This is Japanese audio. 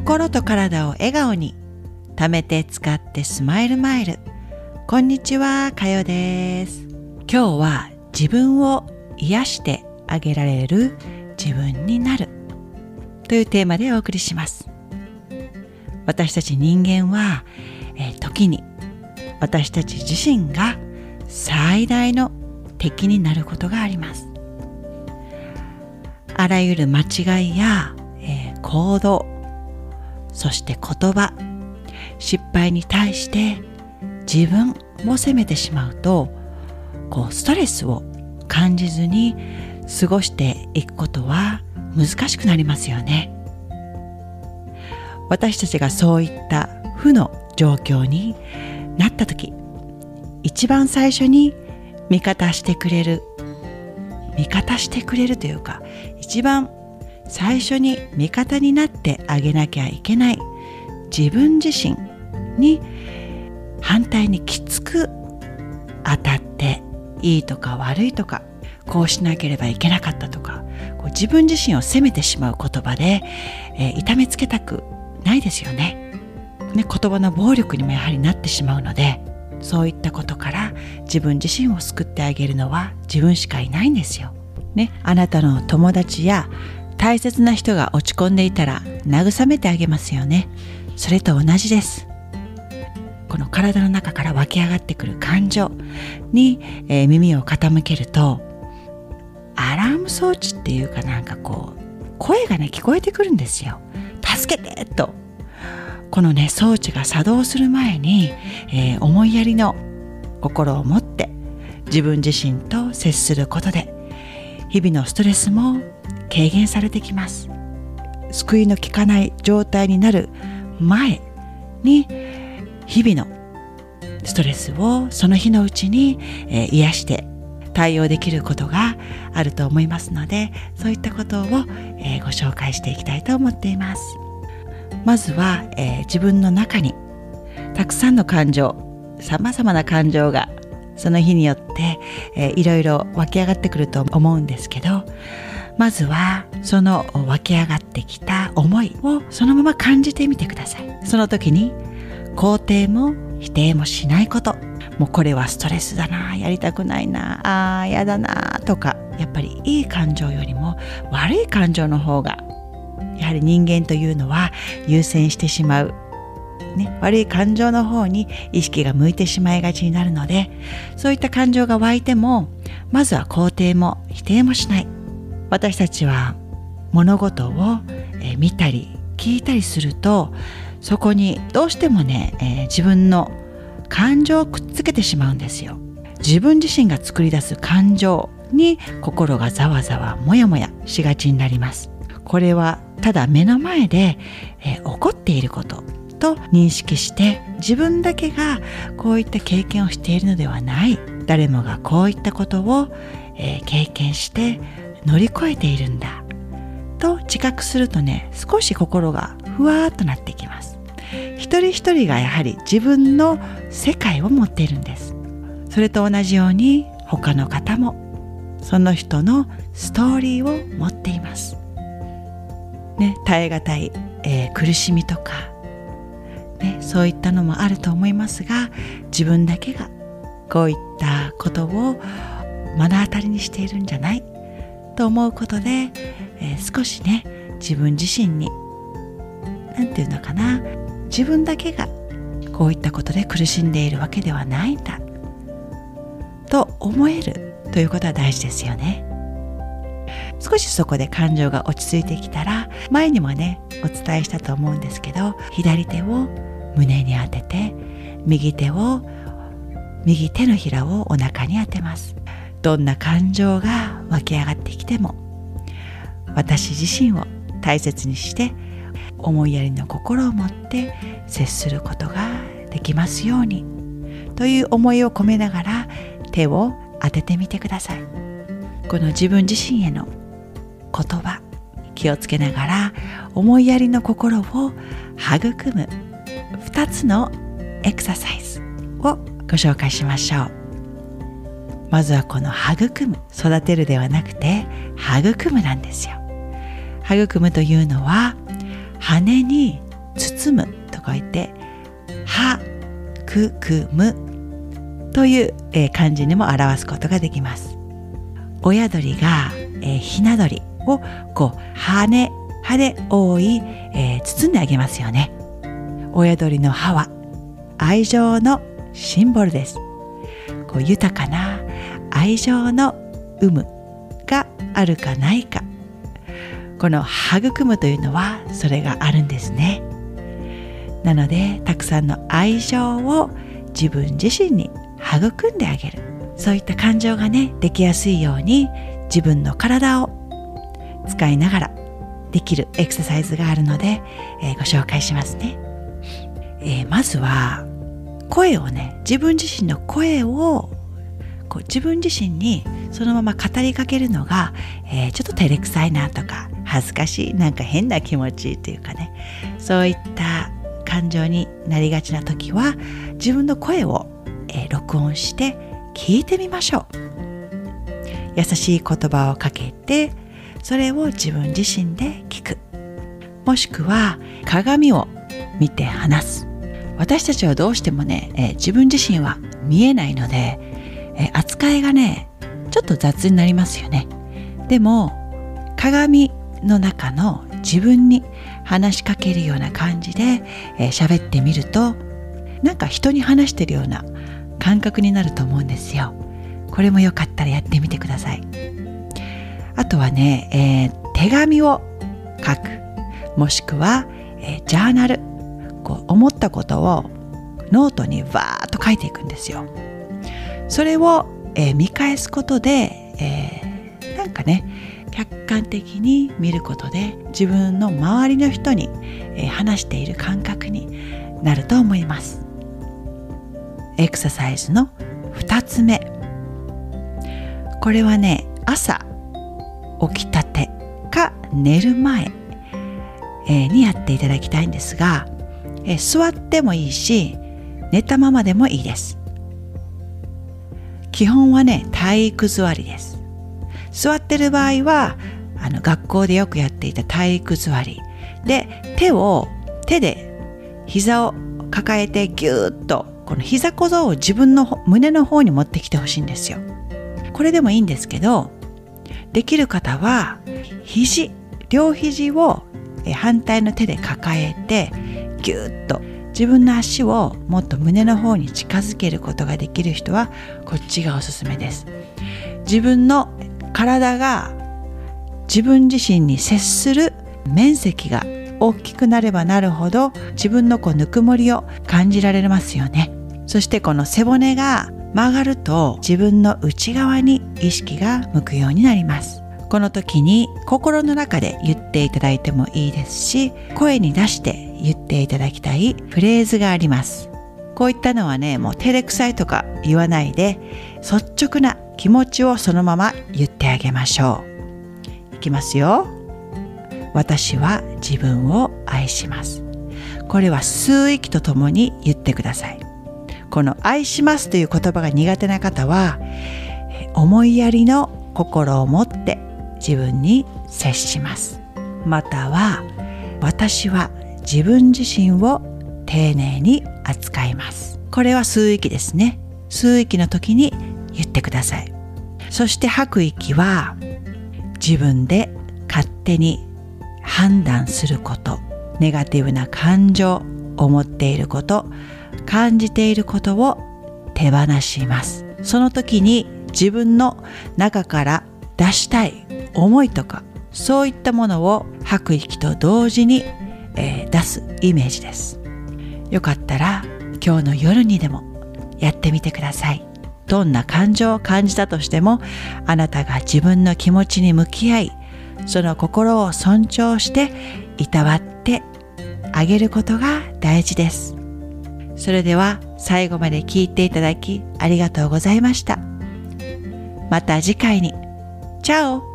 心と体を笑顔に。貯めて使ってスマイルマイル。こんにちはかよです。今日は自分を癒してあげられる自分になる。というテーマでお送りします。私たち人間は、えー、時に私たち自身が最大の敵になることがあります。あらゆる間違いや、えー、行動そして言葉。失敗に対して自分を責めてしまうとこうストレスを感じずに過ごしていくことは難しくなりますよね。私たちがそういった負の状況になった時一番最初に味方してくれる味方してくれるというか一番最初に味方になってあげなきゃいけない自分自身に反対にきつく当たっていいとか悪いとかこうしなければいけなかったとかこう自分自身を責めてしまう言葉で、えー、痛めつけたくないですよねね言葉の暴力にもやはりなってしまうのでそういったことから自分自身を救ってあげるのは自分しかいないんですよ。ね、あなたの友達や大切な人が落ち込んでいたら慰めてあげますよね。それと同じです。この体の中から湧き上がってくる感情に、えー、耳を傾けるとアラーム装置っていうかなんかこう声がね聞こえてくるんですよ。助けてとこのね装置が作動する前に、えー、思いやりの心を持って自分自身と接することで日々のストレスも軽減されてきます救いの効かない状態になる前に日々のストレスをその日のうちに、えー、癒して対応できることがあると思いますのでそういったことを、えー、ご紹介していきたいと思っています。まずは、え、自分の中にたくさんの感情さまざまな感情がその日によって、えー、いろいろ湧き上がってくると思うんですけどまずはその湧き上がってきた思いをそのまま感じてみてください。その時に肯定も否定もしないこと。もうこれはストレスだなやりたくないなあーやだなとかやっぱりいい感情よりも悪い感情の方がやはり人間というのは優先してしまう、ね、悪い感情の方に意識が向いてしまいがちになるのでそういった感情が湧いてもまずは肯定も否定もしない。私たちは物事を、見たり聞いたりするとそこにどうしてもね、自分の感情をくっつけてしまうんですよ。自分自身が作り出す感情に心がざわざわもやもやしがちになります。これはただ目の前で、起こっていることと認識して自分だけがこういった経験をしているのではない。誰もがこういったことを、経験して乗り越えているんだ。と自覚するとね少し心がふわーっとなってきます。一人一人がやはり自分の世界を持っているんです。それと同じように他の方もその人のストーリーを持っています。ね、耐え難い、えー、苦しみとか、ね、そういったのもあると思いますが自分だけがこういったことを目の当たりにしているんじゃない。と思うことで、えー、少しね自分自身に何て言うのかな自分だけがこういったことで苦しんでいるわけではないんだと思えるということは大事ですよね。少しそこで感情が落ち着いてきたら前にもねお伝えしたと思うんですけど左手を胸に当てて右手を右手のひらをお腹に当てますどんな感情が湧き上がってきても私自身を大切にして思いやりの心を持って接することができますようにという思いを込めながら手を当ててみてください。この自分自身への言葉気をつけながら思いやりの心を育む2つのエクササイズをご紹介しましょう。まずはこの育む育てるではなくて育むなんですよ。育むというのは羽に包むと書いてはくくむという、えー、漢字にも表すことができます。親鳥が、えー、ひな鳥をこう羽羽で覆い、えー、包んであげますよね。親鳥の歯は愛情のシンボルです。こう豊かな愛情の有無があるかないか。この育むというのはそれがあるんですね。なのでたくさんの愛情を自分自身に育んであげる。そういった感情がねできやすいように自分の体を使いながらできるエクササイズがあるので、えー、ご紹介しますね、えー、まずは声をね自分自身の声をこう自分自身にそのまま語りかけるのが、えー、ちょっと照れくさいなとか恥ずかしいなんか変な気持ちというかね。そういった感情になりがちな時は自分の声を、えー、録音して聞いてみましょう。優しい言葉をかけてそれを自分自身で聞く。もしくは鏡を見て話す。私たちはどうしてもね、えー、自分自身は見えないので、え、扱いがねちょっと雑になりますよね。でも鏡の中の自分に話しかけるような感じで喋、えー、ってみるとなんか人に話してるような感覚になると思うんですよ。これもよかったらやってみてください。あとはね、えー、手紙を書く。もしくは、えー、ジャーナル。こう思ったことをノートにわーっと書いていくんですよ。それを、えー、見返すことで、えー、なんかね客観的に見ることで自分の周りの人に、えー、話している感覚になると思います。エクササイズの2つ目。これはね朝起きたてか寝る前、えにやっていただきたいんですが、え座ってもいいし寝たままでもいいです。基本はね体育座りです。座ってる場合はあの学校でよくやっていた体育座り。で手を手で膝を抱えてギューッとこの膝小僧を自分の胸の方に持ってきてほしいんですよ。これでもいいんですけどできる方は肘両肘を反対の手で抱えてぎゅっと自分の足をもっと胸の方に近づけることができる人はこっちがおすすめです。自分の体が自分自身に接する面積が大きくなればなるほど自分のこうぬくもりを感じられますよね。そしてこの背骨が曲がると自分の内側に意識が向くようになります。この時に心の中で言っていただいてもいいですし声に出して言っていただきたいフレーズがあります。こういったのはねもう照れくさいとか言わないで率直な気持ちをそのまま言ってあげましょう。いきますよ。私は自分を愛します。これは吸う息とともに言ってください。この愛しますという言葉が苦手な方は思いやりの心を持って自分に接します。または私は自分自身を丁寧に扱います。これは吸う息ですね。吸う息の時に言ってください。そして吐く息は自分で勝手に判断すること。ネガティブな感情思っていること感じていることを手放します。その時に自分の中から出したい思いとかそういったものを吐く息と同時に、えー、出すイメージですよかったら今日の夜にでもやってみてくださいどんな感情を感じたとしてもあなたが自分の気持ちに向き合いその心を尊重していたわってあげることが大事ですそれでは最後まで聞いていただきありがとうございました。また次回に。チャオ